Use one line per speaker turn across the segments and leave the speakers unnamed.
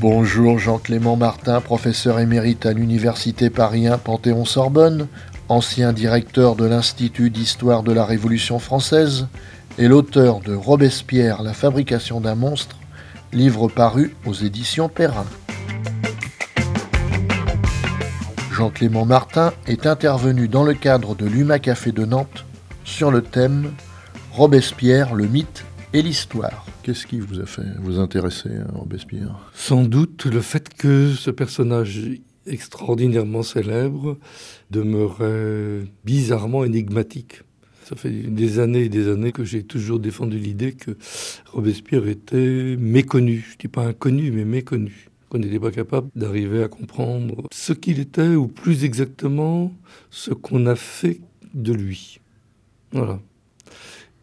Bonjour Jean-Clément Martin, professeur émérite à l'Université Paris 1 Panthéon-Sorbonne, ancien directeur de l'Institut d'histoire de la Révolution française et l'auteur de Robespierre, la fabrication d'un monstre, livre paru aux éditions Perrin. Jean-Clément Martin est intervenu dans le cadre de l'UMA Café de Nantes sur le thème Robespierre, le mythe et l'histoire. Qu'est-ce qui vous a fait vous intéresser à Robespierre?
Sans doute le fait que ce personnage extraordinairement célèbre demeurait bizarrement énigmatique. Ça fait des années et des années que j'ai toujours défendu l'idée que Robespierre était méconnu. Je ne dis pas inconnu, mais méconnu. Qu'on n'était pas capable d'arriver à comprendre ce qu'il était, ou plus exactement, ce qu'on a fait de lui. Voilà.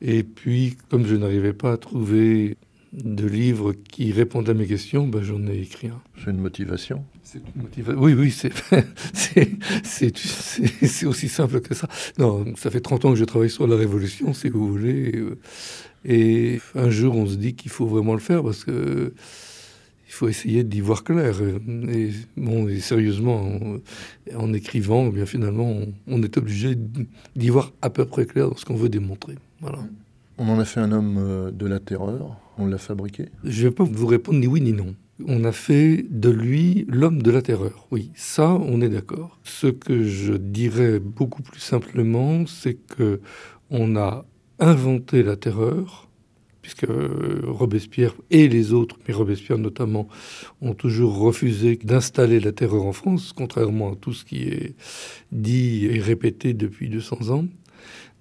Et puis, comme je n'arrivais pas à trouver de livres qui répondent à mes questions, ben, j'en ai écrit un.
C'est une motivation
Oui, oui, c'est aussi simple que ça. Non, ça fait 30 ans que je travaille sur la Révolution, si vous voulez. Et un jour, on se dit qu'il faut vraiment le faire parce que il faut essayer d'y voir clair. Et, bon, et sérieusement, en, écrivant, eh bien finalement, on, on est obligé d'y voir à peu près clair dans ce qu'on veut démontrer. Voilà.
On en a fait un homme euh, de la terreur, on l'a fabriqué
Je ne vais pas vous répondre ni oui ni non. On a fait de lui l'homme de la terreur. Oui, ça, on est d'accord. Ce que je dirais beaucoup plus simplement, c'est que on a inventé la terreur, puisque Robespierre et les autres, mais Robespierre notamment, ont toujours refusé d'installer la terreur en France, contrairement à tout ce qui est dit et répété depuis 200 ans.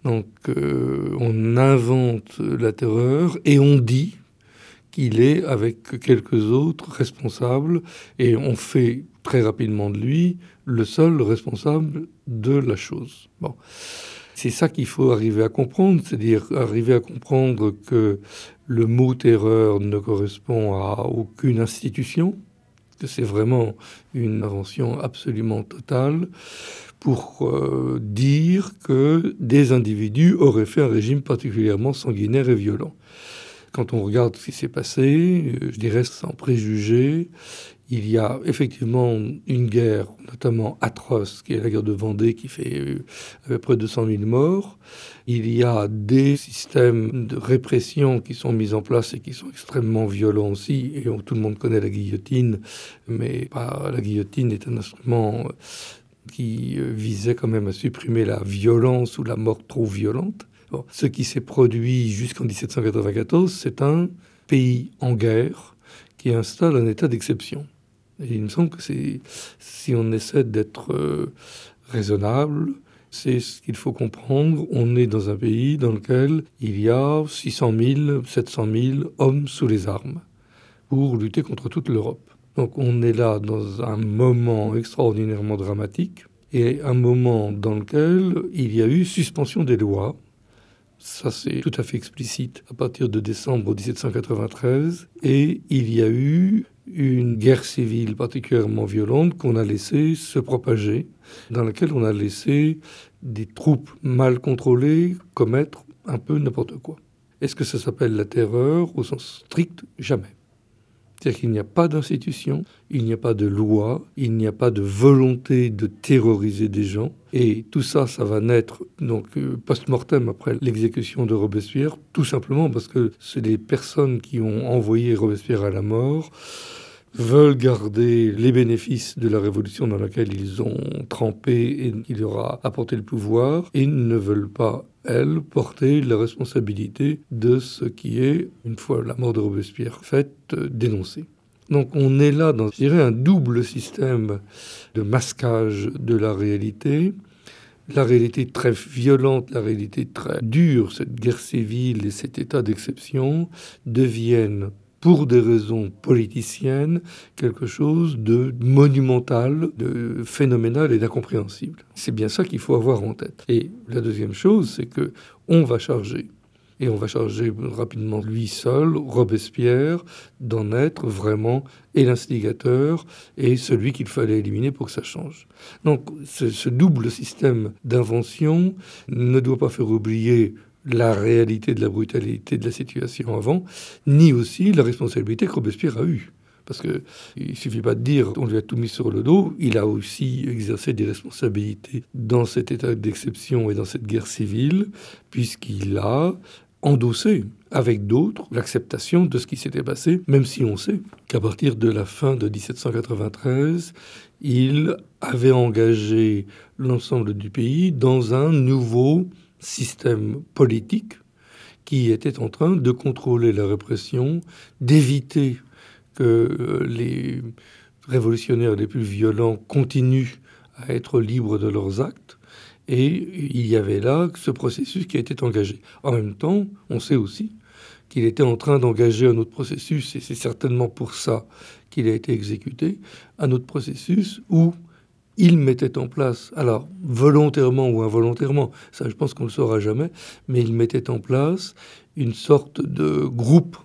Donc euh, on invente la terreur et on dit qu'il est avec quelques autres responsables et on fait très rapidement de lui le seul responsable de la chose. Bon. C'est ça qu'il faut arriver à comprendre, c'est-à-dire arriver à comprendre que le mot terreur ne correspond à aucune institution, c'est vraiment une invention absolument totale, pour euh, dire que des individus auraient fait un régime particulièrement sanguinaire et violent. Quand on regarde ce qui s'est passé, euh, je dirais sans préjugés, il y a effectivement une guerre, notamment atroce, qui est la guerre de Vendée, qui fait euh, à peu près 200 000 morts. Il y a des systèmes de répression qui sont mis en place et qui sont extrêmement violents aussi. Et tout le monde connaît la guillotine, mais la guillotine est un instrument qui euh, visait quand même à supprimer la violence ou la mort trop violente. Ce qui s'est produit jusqu'en 1794, c'est un pays en guerre qui installe un état d'exception. Il me semble que si on essaie d'être euh, raisonnable, c'est ce qu'il faut comprendre. On est dans un pays dans lequel il y a 600 000, 700 000 hommes sous les armes pour lutter contre toute l'Europe. Donc on est là dans un moment extraordinairement dramatique et un moment dans lequel il y a eu suspension des lois. Ça, c'est tout à fait explicite à partir de décembre 1793. Et il y a eu une guerre civile particulièrement violente qu'on a laissé se propager, dans laquelle on a laissé des troupes mal contrôlées commettre un peu n'importe quoi. Est-ce que ça s'appelle la terreur au sens strict? Jamais. C'est-à-dire qu'il n'y a pas d'institution, il n'y a pas de loi, il n'y a pas de volonté de terroriser des gens. Et tout ça, ça va naître donc euh, post-mortem après l'exécution de Robespierre, tout simplement parce que c'est des personnes qui ont envoyé Robespierre à la mort veulent garder les bénéfices de la révolution dans laquelle ils ont trempé et qui leur a apporté le pouvoir et ne veulent pas, elles, porter la responsabilité de ce qui est, une fois la mort de Robespierre faite, dénoncé. Donc on est là dans, un double système de masquage de la réalité. La réalité très violente, la réalité très dure, cette guerre civile et cet état d'exception deviennent pour des raisons politiciennes, quelque chose de monumental, de phénoménal et d'incompréhensible. C'est bien ça qu'il faut avoir en tête. Et la deuxième chose, c'est que on va charger et on va charger rapidement lui seul, Robespierre, d'en être vraiment et l'instigateur et celui qu'il fallait éliminer pour que ça change. Donc ce, ce double système d'invention ne doit pas faire oublier la réalité de la brutalité de la situation avant, ni aussi la responsabilité que Robespierre a eue. Parce qu'il ne suffit pas de dire on lui a tout mis sur le dos, il a aussi exercé des responsabilités dans cet état d'exception et dans cette guerre civile, puisqu'il a endossé avec d'autres l'acceptation de ce qui s'était passé, même si on sait qu'à partir de la fin de 1793, il avait engagé l'ensemble du pays dans un nouveau système politique qui était en train de contrôler la répression, d'éviter que euh, les révolutionnaires les plus violents continuent à être libres de leurs actes. Et il y avait là ce processus qui a été engagé. En même temps, on sait aussi qu'il était en train d'engager un autre processus, et c'est certainement pour ça qu'il a été exécuté, un autre processus où il mettait en place, alors volontairement ou involontairement, ça je pense qu'on ne le saura jamais, mais il mettait en place une sorte de groupe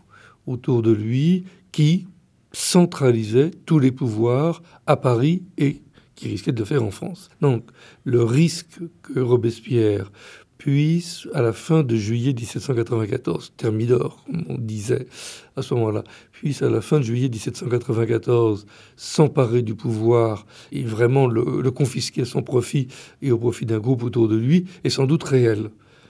autour de lui qui centralisait tous les pouvoirs à Paris et qui risquait de le faire en France. Donc le risque que Robespierre puisse, à la fin de juillet 1794, Thermidor, on disait à ce moment-là, puisse, à la fin de juillet 1794, s'emparer du pouvoir et vraiment le, confisquer à son profit et au profit d'un groupe autour de lui, est sans doute réel.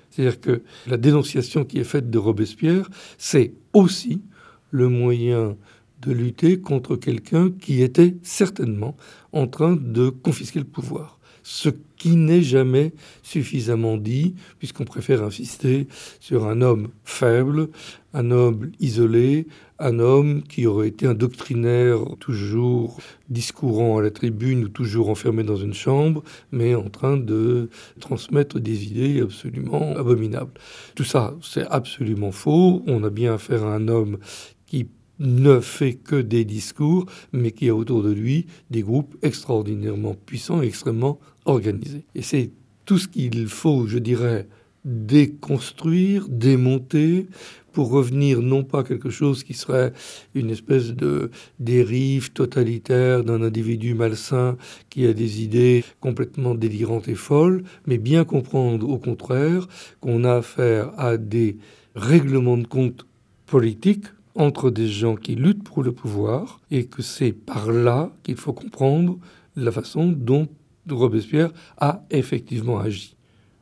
C'est-à-dire que la dénonciation qui est faite de Robespierre, c'est aussi le moyen de lutter contre quelqu'un qui était certainement en train de confisquer le pouvoir ce qui n'est jamais suffisamment dit, puisqu'on préfère insister sur un homme faible, un homme isolé, un homme qui aurait été un doctrinaire toujours discourant à la tribune ou toujours enfermé dans une chambre, mais en train de transmettre des idées absolument abominables. Tout ça, c'est absolument faux. On a bien affaire à un homme qui ne fait que des discours, mais qui a autour de lui des groupes extraordinairement puissants et extrêmement organisés. Et c'est tout ce qu'il faut, je dirais, déconstruire, démonter, pour revenir non pas à quelque chose qui serait une espèce de dérive totalitaire d'un individu malsain qui a des idées complètement délirantes et folles, mais bien comprendre au contraire qu'on a affaire à des règlements de compte politiques entre des gens qui luttent pour le pouvoir et que c'est par là qu'il faut comprendre la façon dont Robespierre a effectivement agi.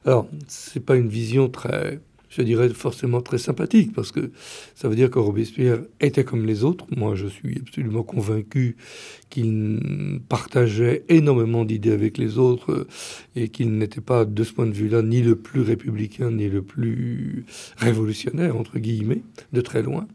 Alors, c'est pas une vision très je dirais forcément très sympathique, parce que ça veut dire que Robespierre était comme les autres. Moi, je suis absolument convaincu qu'il partageait énormément d'idées avec les autres et qu'il n'était pas, de ce point de vue-là, ni le plus républicain, ni le plus révolutionnaire, entre guillemets, de très loin.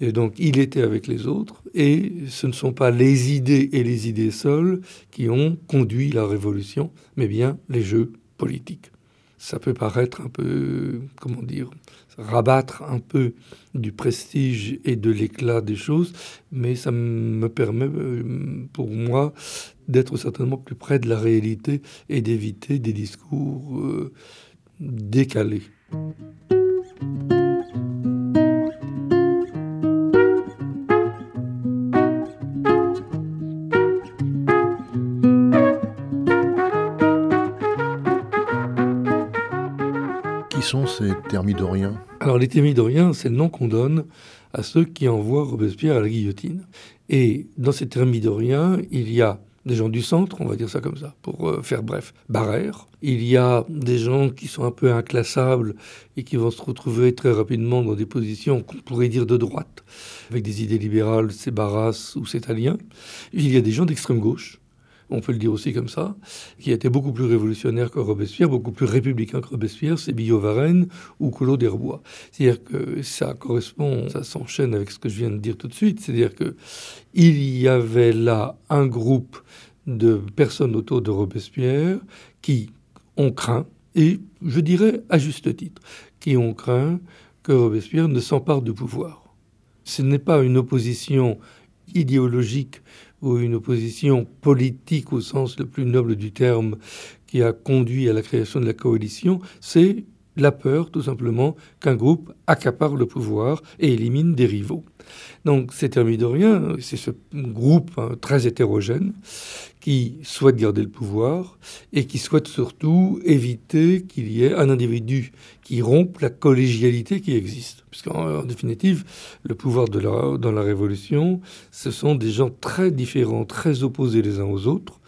Et donc, il était avec les autres, et ce ne sont pas les idées et les idées seules qui ont conduit la révolution, mais bien les jeux politiques ça peut paraître un peu, comment dire, rabattre un peu du prestige et de l'éclat des choses, mais ça me permet, euh, pour moi, d'être certainement plus près de la réalité et d'éviter des discours euh, décalés.
Sont ces thermidoriens
Alors les thermidoriens, c'est le nom qu'on donne à ceux qui envoient Robespierre à la guillotine. Et dans ces thermidoriens, il y a des gens du centre, on va dire ça comme ça, pour euh, faire bref, Barère. Il y a des gens qui sont un peu inclassables et qui vont se retrouver très rapidement dans des positions qu'on pourrait dire de droite, avec des idées libérales, c'est Barras ou c'est Alien. Il y a des gens d'extrême gauche, on peut le dire aussi comme ça, qui était beaucoup plus révolutionnaire que Robespierre, beaucoup plus républicain que Robespierre, c'est Billot-Varenne ou Collot d'Herbois. C'est-à-dire que ça correspond, ça s'enchaîne avec ce que je viens de dire tout de suite, c'est-à-dire que il y avait là un groupe de personnes autour de Robespierre qui ont craint, et je dirais à juste titre, qui ont craint que Robespierre ne s'empare du pouvoir. Ce n'est pas une opposition idéologique ou une opposition politique au sens le plus noble du terme qui a conduit à la création de la coalition, c'est la peur, tout simplement, qu'un groupe accapare le pouvoir et élimine des rivaux. Donc c'est Thermidorien, c'est ce groupe hein, très hétérogène qui souhaite garder le pouvoir et qui souhaite surtout éviter qu'il y ait un individu qui rompe la collégialité qui existe. Puisqu'en définitive, le pouvoir dans la Révolution, ce sont des gens très différents, très opposés les uns aux autres,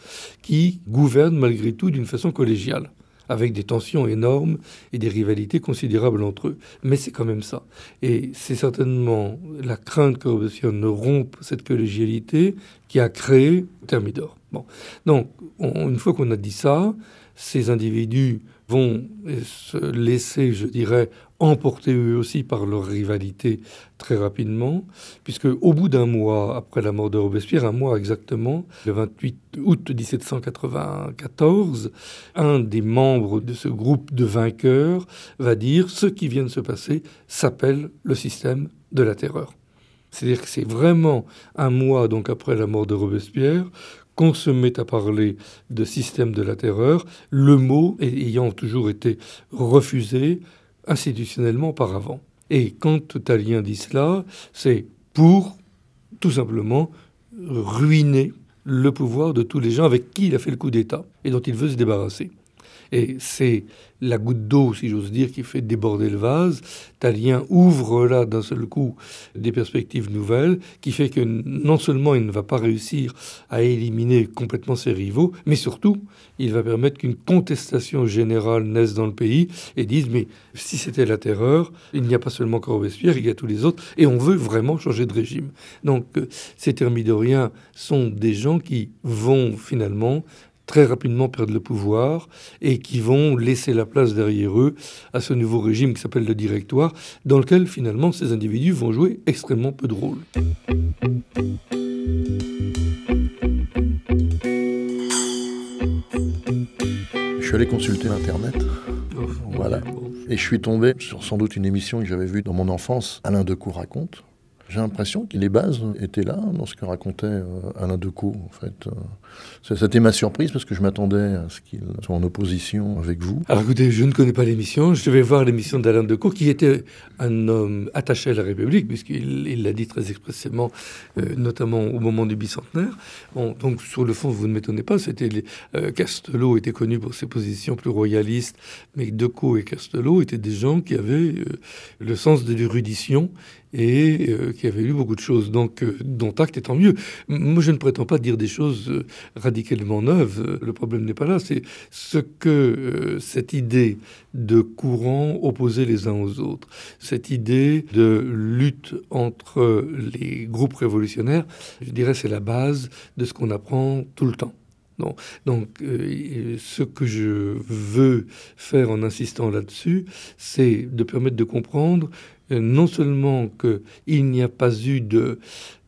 qui gouvernent malgré tout d'une façon collégiale avec des tensions énormes et des rivalités considérables entre eux. Mais c'est quand même ça. Et c'est certainement la crainte que Robespierre ne rompe cette collégialité qui a créé Thermidor. Bon. Donc, une fois qu'on a dit ça, ces individus vont se laisser, je dirais, emportés eux aussi par leur rivalité très rapidement, puisque au bout d'un mois après la mort de Robespierre, un mois exactement, le 28 août 1794, un des membres de ce groupe de vainqueurs va dire ce qui vient de se passer s'appelle le système de la terreur. C'est-à-dire que c'est vraiment un mois donc après la mort de Robespierre qu'on se met à parler de système de la terreur, le mot ayant toujours été refusé institutionnellement auparavant. Et quand Talien dit cela, c'est pour tout simplement ruiner le pouvoir de tous les gens avec qui il a fait le coup d'État et dont il veut se débarrasser. Et c'est la goutte d'eau, si j'ose dire, qui fait déborder le vase. Talien ouvre là d'un seul coup des perspectives nouvelles, qui fait que non seulement il ne va pas réussir à éliminer complètement ses rivaux, mais surtout, il va permettre qu'une contestation générale naisse dans le pays et dise, mais si c'était la terreur, il n'y a pas seulement Robespierre, il y a tous les autres, et on veut vraiment changer de régime. Donc euh, ces thermidoriens sont des gens qui vont finalement très rapidement perdre le pouvoir et qui vont laisser la place derrière eux à ce nouveau régime qui s'appelle le directoire, dans lequel finalement ces individus vont jouer extrêmement peu de rôle.
Je suis allé consulter Internet. Oh, voilà. Et je suis tombé sur sans doute une émission que j'avais vue dans mon enfance, Alain Decaux raconte, j'ai l'impression que les bases étaient là dans ce que racontait euh, Alain Decaux. En fait, euh. c'était ma surprise parce que je m'attendais à ce qu'il soit en opposition avec vous.
Alors écoutez, je ne connais pas l'émission. Je devais voir l'émission d'Alain Decaux, qui était un homme attaché à la République, puisqu'il l'a dit très expressément, euh, notamment au moment du bicentenaire. Donc sur le fond, vous ne m'étonnez pas. C'était Castelot était connu pour ses positions plus royalistes, mais Decaux et Castelot étaient des gens qui avaient le sens de l'érudition et euh, qui avait lu beaucoup de choses, donc euh, dont acte étant mieux. Moi, je ne prétends pas dire des choses euh, radicalement neuves. Le problème n'est pas là. C'est ce que cette idée de courant opposés les uns aux autres, cette idée de lutte entre les groupes révolutionnaires, je dirais, c'est la base de ce qu'on apprend tout le temps. Donc, ce que je veux faire en insistant là-dessus, c'est de permettre de comprendre non seulement qu'il n'y a pas eu de,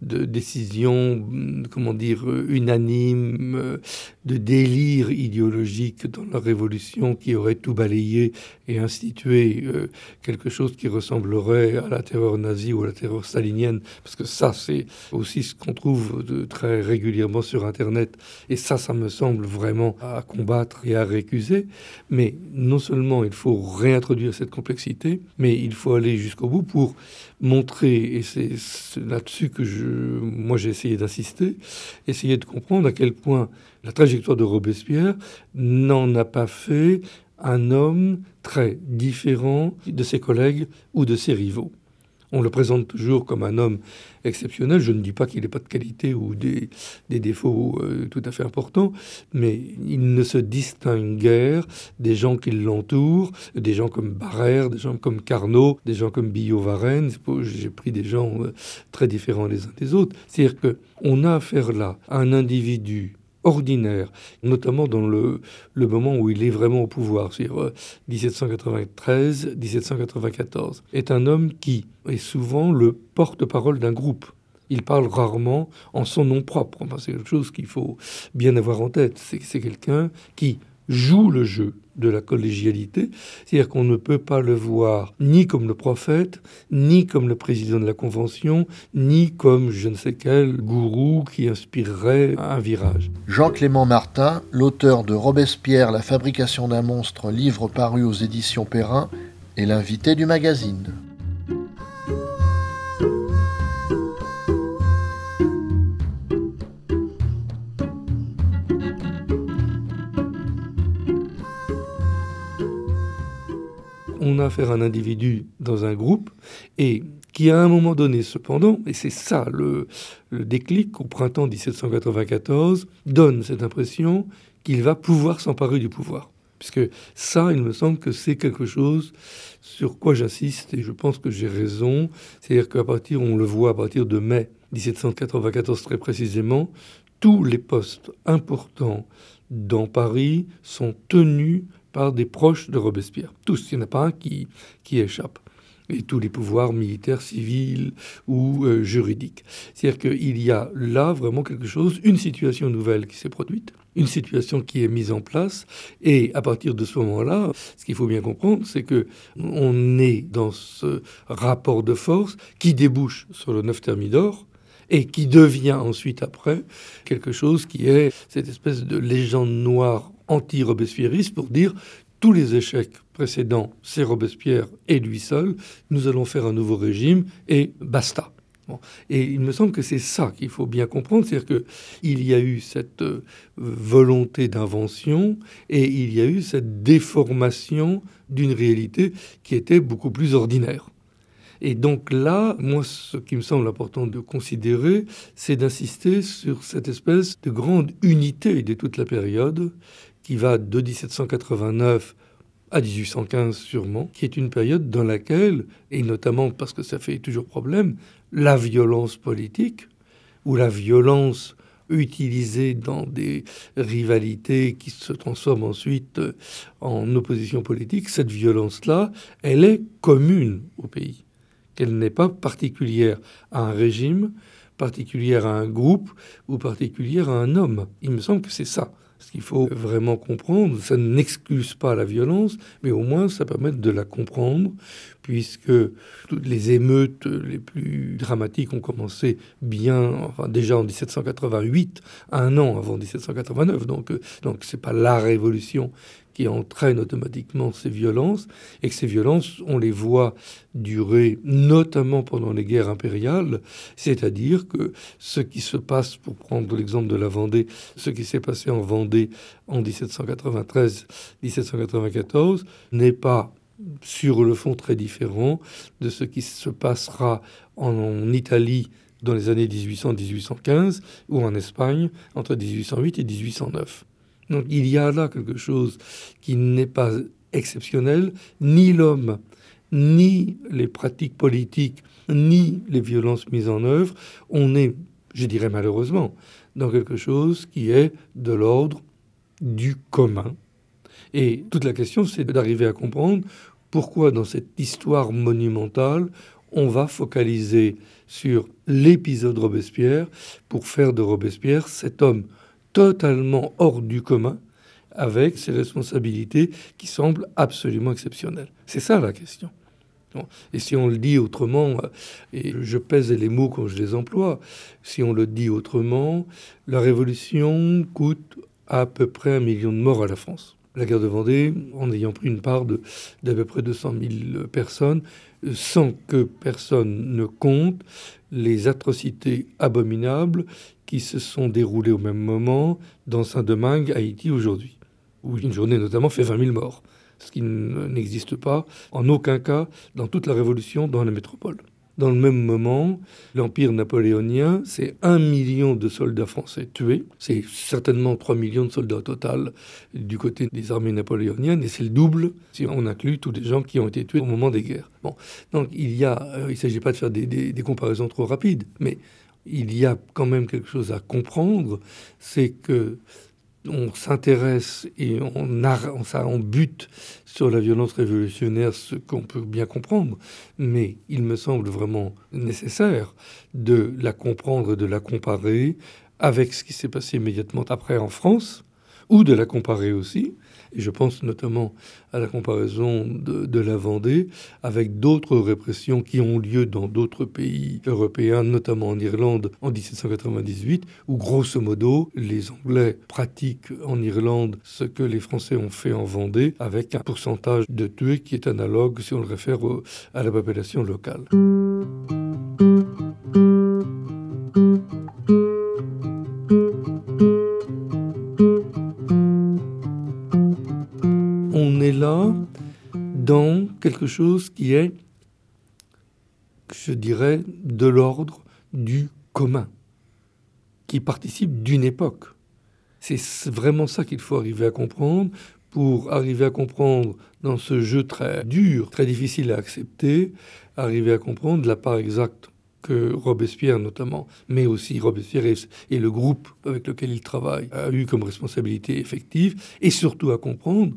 de décision, comment dire, unanime, de délire idéologique dans la Révolution qui aurait tout balayé et institué euh, quelque chose qui ressemblerait à la terreur nazie ou à la terreur stalinienne, parce que ça, c'est aussi ce qu'on trouve de très régulièrement sur Internet, et ça, ça me semble vraiment à combattre et à récuser. Mais non seulement il faut réintroduire cette complexité, mais il faut aller jusqu'au bout pour montrer, et c'est là-dessus que moi j'ai essayé d'insister, essayer de comprendre à quel point la trajectoire de Robespierre n'en a pas fait un homme très différent de ses collègues ou de ses rivaux. On le présente toujours comme un homme exceptionnel. Je ne dis pas qu'il n'ait pas de qualité ou des, défauts euh, tout à fait importants, mais il ne se distingue guère des gens qui l'entourent, des gens comme Barrère, des gens comme Carnot, des gens comme Billot-Varenne. J'ai pris des gens euh, très différents les uns des autres. C'est-à-dire qu'on a affaire là à un individu ordinaire, notamment dans le, moment où il est vraiment au pouvoir, c'est-à-dire 1793-1794, est un homme qui est souvent le porte-parole d'un groupe. Il parle rarement en son nom propre. Enfin, c'est quelque chose qu'il faut bien avoir en tête. C'est quelqu'un qui joue le jeu de la collégialité, c'est-à-dire qu'on ne peut pas le voir ni comme le prophète, ni comme le président de la Convention, ni comme je ne sais quel gourou qui inspirerait un virage.
Jean-Clément Martin, l'auteur de Robespierre, La fabrication d'un monstre, livre paru aux éditions Perrin, est l'invité du magazine.
A affaire à un individu dans un groupe et qui à un moment donné cependant, et c'est ça le, déclic au printemps 1794, donne cette impression qu'il va pouvoir s'emparer du pouvoir. Puisque ça, il me semble que c'est quelque chose sur quoi j'insiste et je pense que j'ai raison. C'est-à-dire qu'à partir, on le voit à partir de mai 1794 très précisément, tous les postes importants dans Paris sont tenus par des proches de Robespierre. Tous, il n'y en a pas un qui, qui échappe et tous les pouvoirs militaires, civils ou euh, juridiques. C'est-à-dire qu'il y a là vraiment quelque chose, une situation nouvelle qui s'est produite, une situation qui est mise en place, et à partir de ce moment-là, ce qu'il faut bien comprendre, c'est que on est dans ce rapport de force qui débouche sur le neuf thermidor, et qui devient ensuite après quelque chose qui est cette espèce de légende noire anti-robespierriste pour dire tous les échecs précédents, c'est Robespierre et lui seul, nous allons faire un nouveau régime et basta. Et il me semble que c'est ça qu'il faut bien comprendre, c'est-à-dire qu'il y a eu cette euh, volonté d'invention et il y a eu cette déformation d'une réalité qui était beaucoup plus ordinaire. Et donc là, moi, ce qui me semble important de considérer, c'est d'insister sur cette espèce de grande unité de toute la période qui va de 1789 à 1815 sûrement, qui est une période dans laquelle, et notamment parce que ça fait toujours problème, la violence politique ou la violence utilisée dans des rivalités qui se transforment ensuite en opposition politique, cette violence-là, elle est commune au pays, qu'elle n'est pas particulière à un régime, particulière à un groupe ou particulière à un homme. Il me semble que c'est ça ce qu'il faut vraiment comprendre, ça n'excuse pas la violence, mais au moins ça permet de la comprendre, puisque toutes les émeutes les plus dramatiques ont commencé bien, enfin déjà en 1788, un an avant 1789. Donc, euh, donc c'est pas la révolution qui entraîne automatiquement ces violences, et que ces violences, on les voit durer notamment pendant les guerres impériales, c'est-à-dire que ce qui se passe, pour prendre l'exemple de la Vendée, ce qui s'est passé en Vendée en 1793-1794 n'est pas sur le fond très différent de ce qui se passera en Italie dans les années 1800-1815 ou en Espagne entre 1808 et 1809. Donc il y a là quelque chose qui n'est pas exceptionnel, ni l'homme, ni les pratiques politiques, ni les violences mises en œuvre. On est, je dirais malheureusement, dans quelque chose qui est de l'ordre du commun. Et toute la question, c'est d'arriver à comprendre pourquoi dans cette histoire monumentale, on va focaliser sur l'épisode Robespierre pour faire de Robespierre cet homme totalement hors du commun avec ses responsabilités qui semblent absolument exceptionnelles. C'est ça la question. Et si on le dit autrement, euh, et je pèse les mots quand je les emploie, si on le dit autrement, la Révolution coûte à peu près un million de morts à la France. La guerre de Vendée, en ayant pris une part d'à peu près 200 000 personnes, sans que personne ne compte les atrocités abominables qui se sont déroulées au même moment dans Saint-Domingue, Haïti aujourd'hui, où une journée notamment fait 20 000 morts, ce qui n'existe pas en aucun cas dans toute la Révolution dans la métropole. Dans le même moment, l'Empire napoléonien, c'est un million de soldats français tués. C'est certainement 3 millions de soldats au total du côté des armées napoléoniennes, et c'est le double si on inclut tous les gens qui ont été tués au moment des guerres. Bon, donc il y a, euh, il ne s'agit pas de faire des, des comparaisons trop rapides, mais il y a quand même quelque chose à comprendre, c'est que on s'intéresse et on, on, bute sur la violence révolutionnaire, ce qu'on peut bien comprendre, mais il me semble vraiment nécessaire de la comprendre, de la comparer avec ce qui s'est passé immédiatement après en France, ou de la comparer aussi Et je pense notamment à la comparaison de, la Vendée avec d'autres répressions qui ont lieu dans d'autres pays européens, notamment en Irlande en 1798, où grosso modo les Anglais pratiquent en Irlande ce que les Français ont fait en Vendée, avec un pourcentage de tués qui est analogue si on le réfère à la population locale. Chose qui est, je dirais, de l'ordre du commun, qui participe d'une époque. C'est vraiment ça qu'il faut arriver à comprendre pour arriver à comprendre dans ce jeu très dur, très difficile à accepter, arriver à comprendre la part exacte que Robespierre notamment, mais aussi Robespierre et, le groupe avec lequel il travaille, a eu comme responsabilité effective, et surtout à comprendre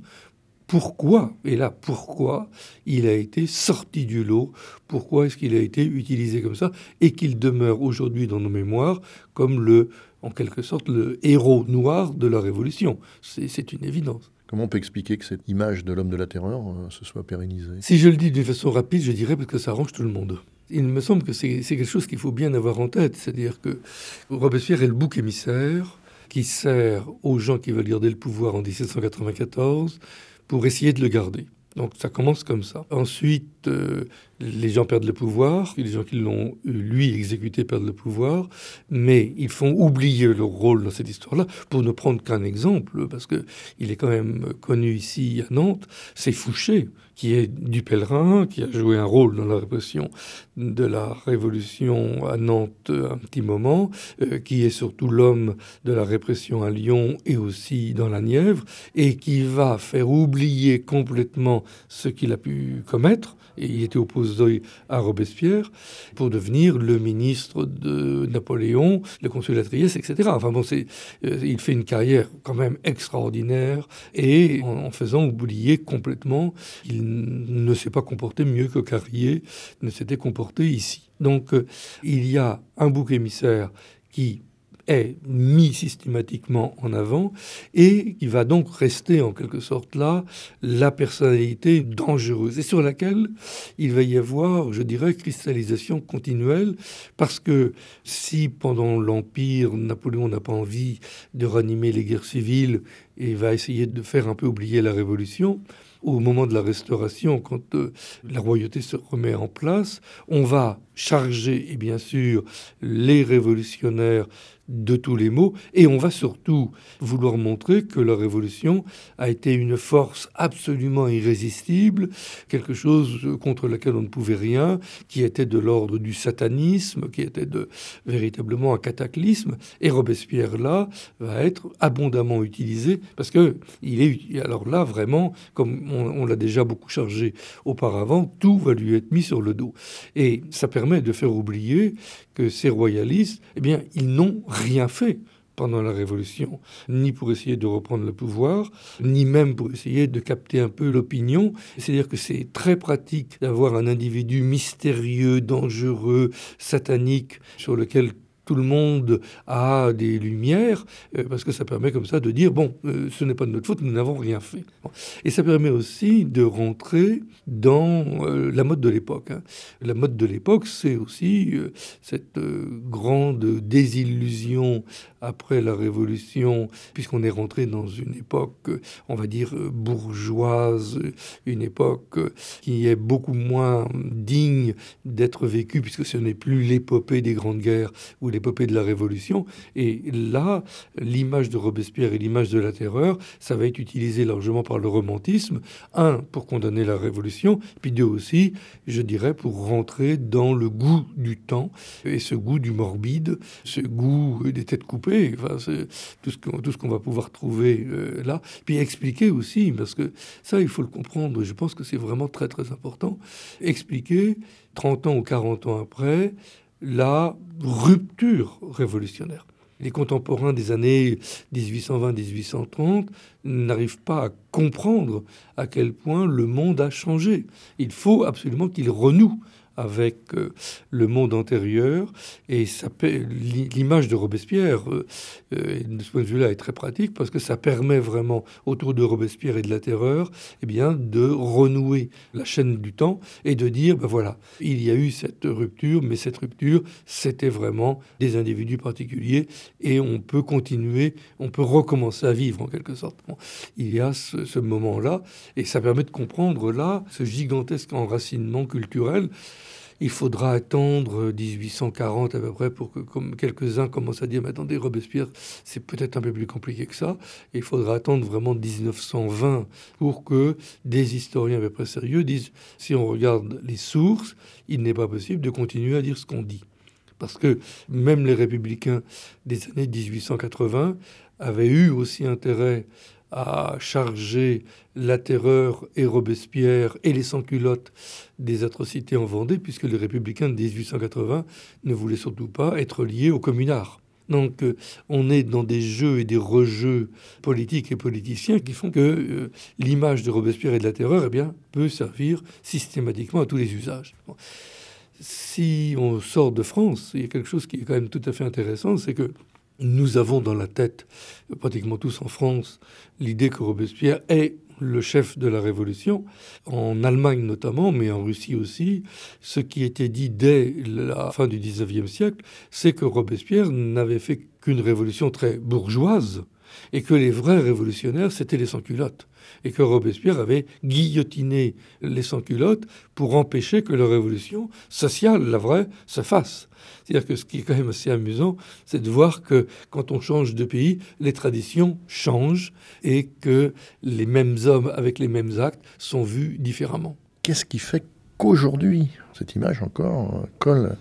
pourquoi, et là pourquoi, il a été sorti du lot, pourquoi est-ce qu'il a été utilisé comme ça, et qu'il demeure aujourd'hui dans nos mémoires comme le, en quelque sorte, le héros noir de la Révolution. C'est une évidence.
Comment on peut expliquer que cette image de l'homme de la terreur euh, se soit pérennisée?
Si je le dis d'une façon rapide, je dirais parce que ça arrange tout le monde. Il me semble que c'est quelque chose qu'il faut bien avoir en tête, c'est-à-dire que Robespierre est le bouc émissaire qui sert aux gens qui veulent garder le pouvoir en 1794 pour essayer de le garder. Donc ça commence comme ça. Ensuite, euh, les gens perdent le pouvoir, les gens qui l'ont, lui, exécuté perdent le pouvoir, mais ils font oublier leur rôle dans cette histoire-là, pour ne prendre qu'un exemple, parce que il est quand même connu ici à Nantes, c'est Fouché, qui est du pèlerin, qui a joué un rôle dans la répression de la Révolution à Nantes un petit moment, euh, qui est surtout l'homme de la répression à Lyon et aussi dans la Nièvre, et qui va faire oublier complètement ce qu'il a pu commettre, il était opposé à Robespierre, pour devenir le ministre de Napoléon, le consul etc. Enfin bon, c'est, euh, il fait une carrière quand même extraordinaire, et en, faisant oublier complètement qu'il ne s'est pas comporté mieux que Carrier ne s'était comporté ici. Donc euh, il y a un bouc émissaire qui est mis systématiquement en avant et qui va donc rester en quelque sorte là la personnalité dangereuse et sur laquelle il va y avoir, je dirais, cristallisation continuelle parce que si pendant l'Empire, Napoléon n'a pas envie de ranimer les guerres civiles et va essayer de faire un peu oublier la Révolution, au moment de la Restauration, quand euh, la royauté se remet en place, on va charger, et bien sûr, les révolutionnaires de tous les maux, et on va surtout vouloir montrer que la révolution a été une force absolument irrésistible, quelque chose contre laquelle on ne pouvait rien, qui était de l'ordre du satanisme, qui était de véritablement un cataclysme, et Robespierre là va être abondamment utilisé parce que il est alors là vraiment comme on, l'a déjà beaucoup chargé auparavant, tout va lui être mis sur le dos, et ça permet de faire oublier que ces royalistes, eh bien, ils n'ont rien fait pendant la Révolution, ni pour essayer de reprendre le pouvoir, ni même pour essayer de capter un peu l'opinion. C'est-à-dire que c'est très pratique d'avoir un individu mystérieux, dangereux, satanique, sur lequel tout le monde a des lumières, euh, parce que ça permet comme ça de dire, bon, euh, ce n'est pas de notre faute, nous n'avons rien fait. Et ça permet aussi de rentrer dans euh, la mode de l'époque. Hein. La mode de l'époque, c'est aussi cette grande désillusion après la Révolution, puisqu'on est rentré dans une époque, on va dire, bourgeoise, une époque qui est beaucoup moins digne d'être vécue, puisque ce n'est plus l'épopée des grandes guerres ou l'épopée de la Révolution. Et là, l'image de Robespierre et l'image de la terreur, ça va être utilisé largement par le romantisme. Un, pour condamner la Révolution, puis deux aussi, je dirais, pour rentrer dans le goût du temps et ce goût du morbide, ce goût des têtes coupées, enfin, tout ce qu'on va pouvoir trouver euh, là. Puis expliquer aussi, parce que ça, il faut le comprendre, je pense que c'est vraiment très très important, expliquer 30 ans ou 40 ans après, la rupture révolutionnaire. Les contemporains des années 1820-1830 n'arrivent pas à comprendre à quel point le monde a changé. Il faut absolument qu'ils renouent avec euh, le monde antérieur. Et l'image de Robespierre, euh, euh, de ce point de vue-là, est très pratique parce que ça permet vraiment, autour de Robespierre et de la terreur, eh bien, de renouer la chaîne du temps et de dire, ben voilà, il y a eu cette rupture, mais cette rupture, c'était vraiment des individus particuliers et on peut continuer, on peut recommencer à vivre en quelque sorte. il y a ce, ce moment-là et ça permet de comprendre là ce gigantesque enracinement culturel il faudra attendre 1840 à peu près pour que comme quelques-uns commencent à dire mais attendez Robespierre c'est peut-être un peu plus compliqué que ça. Il faudra attendre vraiment 1920 pour que des historiens à peu près sérieux disent si on regarde les sources il n'est pas possible de continuer à dire ce qu'on dit. Parce que même les républicains des années 1880 avaient eu aussi intérêt à charger la terreur et Robespierre et les sans-culottes des atrocités en Vendée, puisque les républicains de 1880 ne voulaient surtout pas être liés aux communards. Donc euh, on est dans des jeux et des rejeux politiques et politiciens qui font que euh, l'image de Robespierre et de la terreur eh bien, peut servir systématiquement à tous les usages. Si on sort de France, il y a quelque chose qui est quand même tout à fait intéressant, c'est que nous avons dans la tête, pratiquement tous en France, l'idée que Robespierre est le chef de la révolution, en Allemagne notamment, mais en Russie aussi. Ce qui était dit dès la fin du 19e siècle, c'est que Robespierre n'avait fait qu'une révolution très bourgeoise et que les vrais révolutionnaires, c'était les sans-culottes et que Robespierre avait guillotiné les sans-culottes pour empêcher que la révolution sociale, la vraie, se fasse. C'est-à-dire que ce qui est quand même assez amusant, c'est de voir que quand on change de pays, les traditions changent et que les mêmes hommes avec les mêmes actes sont vus différemment.
Qu'est-ce qui fait qu'aujourd'hui, cette image encore colle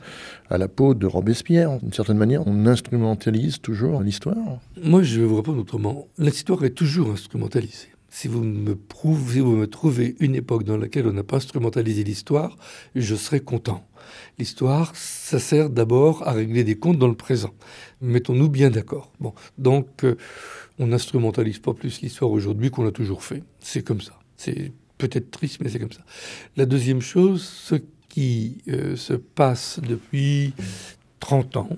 à la peau de Robespierre. D'une certaine manière, on instrumentalise toujours l'histoire.
Moi, je vais vous répondre autrement. L'histoire est toujours instrumentalisée. Si vous me prouvez, vous me trouvez une époque dans laquelle on n'a pas instrumentalisé l'histoire, je serai content. L'histoire, ça sert d'abord à régler des comptes dans le présent. Mettons-nous bien d'accord. Bon, donc euh, on n'instrumentalise pas plus l'histoire aujourd'hui qu'on l'a toujours fait. C'est comme ça. C'est peut-être triste, mais c'est comme ça. La deuxième chose, ce qui euh, se passe depuis 30 ans,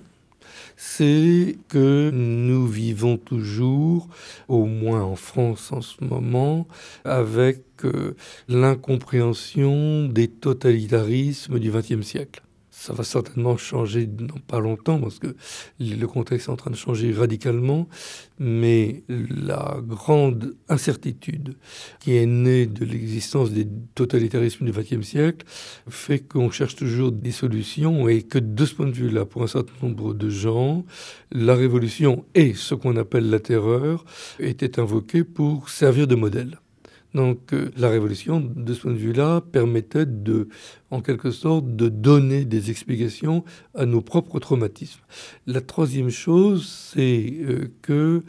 c'est que nous vivons toujours, au moins en France en ce moment, avec euh, l'incompréhension des totalitarismes du XXe siècle ça va certainement changer dans pas longtemps parce que le contexte est en train de changer radicalement. Mais la grande incertitude qui est née de l'existence des totalitarismes du XXe siècle fait qu'on cherche toujours des solutions et que de ce point de vue-là, pour un certain nombre de gens, la révolution et ce qu'on appelle la terreur étaient invoqués pour servir de modèle. Donc euh, la révolution, de ce point de vue-là, permettait de, en quelque sorte, de donner des explications à nos propres traumatismes. La troisième chose, c'est euh, que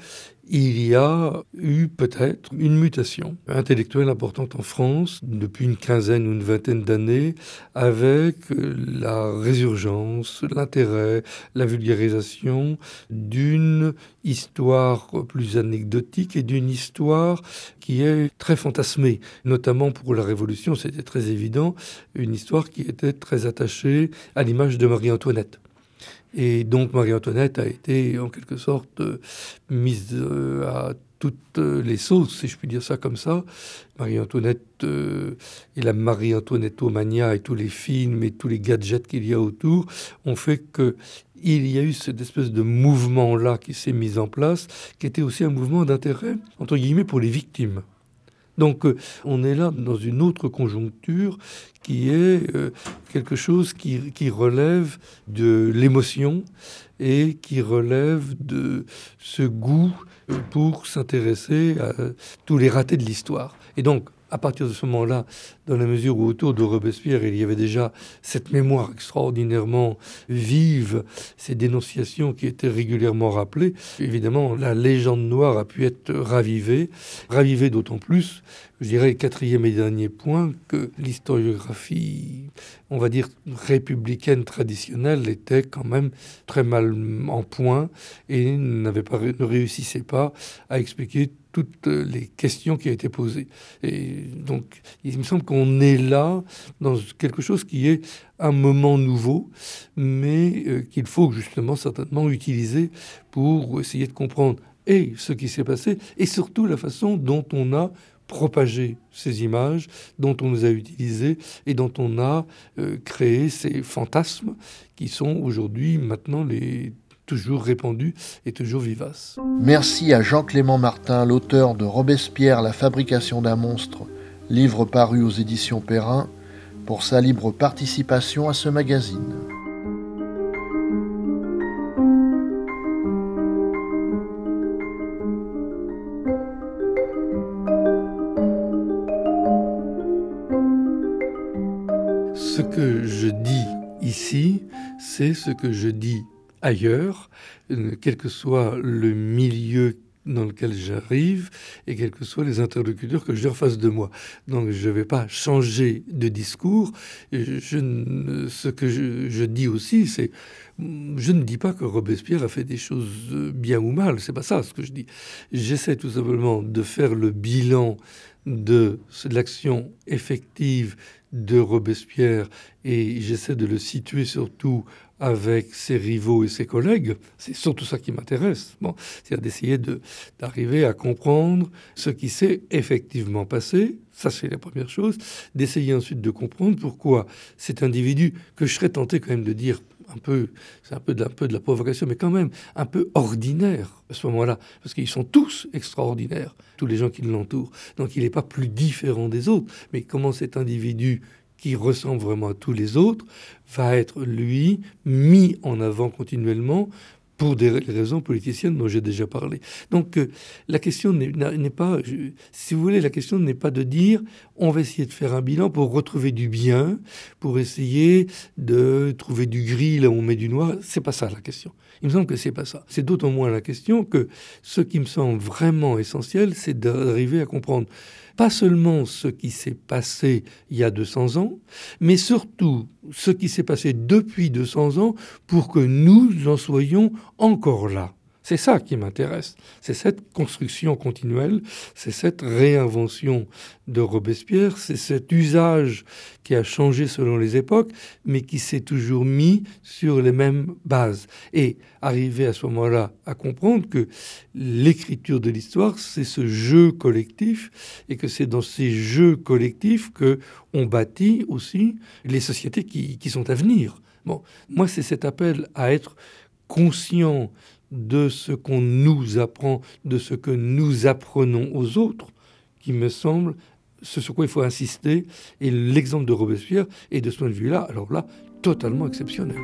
il y a eu peut-être une mutation intellectuelle importante en France depuis une quinzaine ou une vingtaine d'années avec la résurgence, l'intérêt, la vulgarisation d'une histoire plus anecdotique et d'une histoire qui est très fantasmée, notamment pour la Révolution, c'était très évident, une histoire qui était très attachée à l'image de Marie-Antoinette. Et donc Marie-Antoinette a été en quelque sorte euh, mise euh, à toutes les sauces, si je puis dire ça comme ça. Marie-Antoinette euh, et la Marie-Antoinette-Mania et tous les films et tous les gadgets qu'il y a autour ont fait que il y a eu cette espèce de mouvement-là qui s'est mis en place, qui était aussi un mouvement d'intérêt, entre guillemets, pour les victimes. Donc euh, on est là dans une autre conjoncture qui est euh, quelque chose qui, relève de l'émotion et qui relève de ce goût euh, pour s'intéresser à tous les ratés de l'histoire. Et donc, à partir de ce moment-là, dans la mesure où autour de Robespierre, il y avait déjà cette mémoire extraordinairement vive, ces dénonciations qui étaient régulièrement rappelées, évidemment, la légende noire a pu être ravivée, ravivée d'autant plus, je dirais, quatrième et dernier point, que l'historiographie, on va dire, républicaine traditionnelle était quand même très mal en point et n'avait pas, ne réussissait pas à expliquer toutes les questions qui ont été posées. Et donc, il me semble qu'on est là dans quelque chose qui est un moment nouveau, mais euh, qu'il faut justement certainement utiliser pour essayer de comprendre et ce qui s'est passé, et surtout la façon dont on a propagé ces images, dont on nous a utilisées et dont on a euh, créé ces fantasmes qui sont aujourd'hui maintenant les toujours répandu et toujours vivace.
Merci à Jean-Clément Martin, l'auteur de Robespierre, la fabrication d'un monstre, livre paru aux éditions Perrin, pour sa libre participation à ce magazine.
Ce que je dis ici, c'est ce que je dis ailleurs, euh, quel que soit le milieu dans lequel j'arrive et quels que soient les interlocuteurs que j'ai en face de moi. Donc je ne vais pas changer de discours. Ce que je, dis aussi, c'est je ne dis pas que Robespierre a fait des choses bien ou mal. C'est pas ça ce que je dis. J'essaie tout simplement de faire le bilan de l'action effective de Robespierre et j'essaie de le situer surtout avec ses rivaux et ses collègues. C'est surtout ça qui m'intéresse. Bon, c'est-à-dire d'essayer d'arriver à comprendre ce qui s'est effectivement passé. Ça, c'est la première chose. D'essayer ensuite de comprendre pourquoi cet individu, que je serais tenté quand même de dire un peu, c'est un peu de, un peu de la provocation, mais quand même un peu ordinaire à ce moment-là, parce qu'ils sont tous extraordinaires, tous les gens qui l'entourent. Donc il n'est pas plus différent des autres, mais comment cet individu qui ressemble vraiment à tous les autres, va être, lui, mis en avant continuellement pour des raisons politiciennes dont j'ai déjà parlé. Donc euh, la question n'est pas, si vous voulez, la question n'est pas de dire on va essayer de faire un bilan pour retrouver du bien, pour essayer de trouver du gris là où on met du noir. C'est pas ça la question. Il me semble que c'est pas ça. C'est d'autant moins la question que ce qui me semble vraiment essentiel, c'est d'arriver à comprendre pas seulement ce qui s'est passé il y a 200 ans, mais surtout ce qui s'est passé depuis 200 ans pour que nous en soyons encore là. C'est ça qui m'intéresse. C'est cette construction continuelle, c'est cette réinvention de Robespierre, c'est cet usage qui a changé selon les époques, mais qui s'est toujours mis sur les mêmes bases. Et arriver à ce moment-là à comprendre que l'écriture de l'histoire, c'est ce jeu collectif, et que c'est dans ces jeux collectifs que on bâtit aussi les sociétés qui, sont à venir. Bon, moi, c'est cet appel à être conscient de ce qu'on nous apprend, de ce que nous apprenons aux autres, qui me semble ce sur quoi il faut insister. Et l'exemple de Robespierre est de ce point de vue-là, alors là, totalement exceptionnel.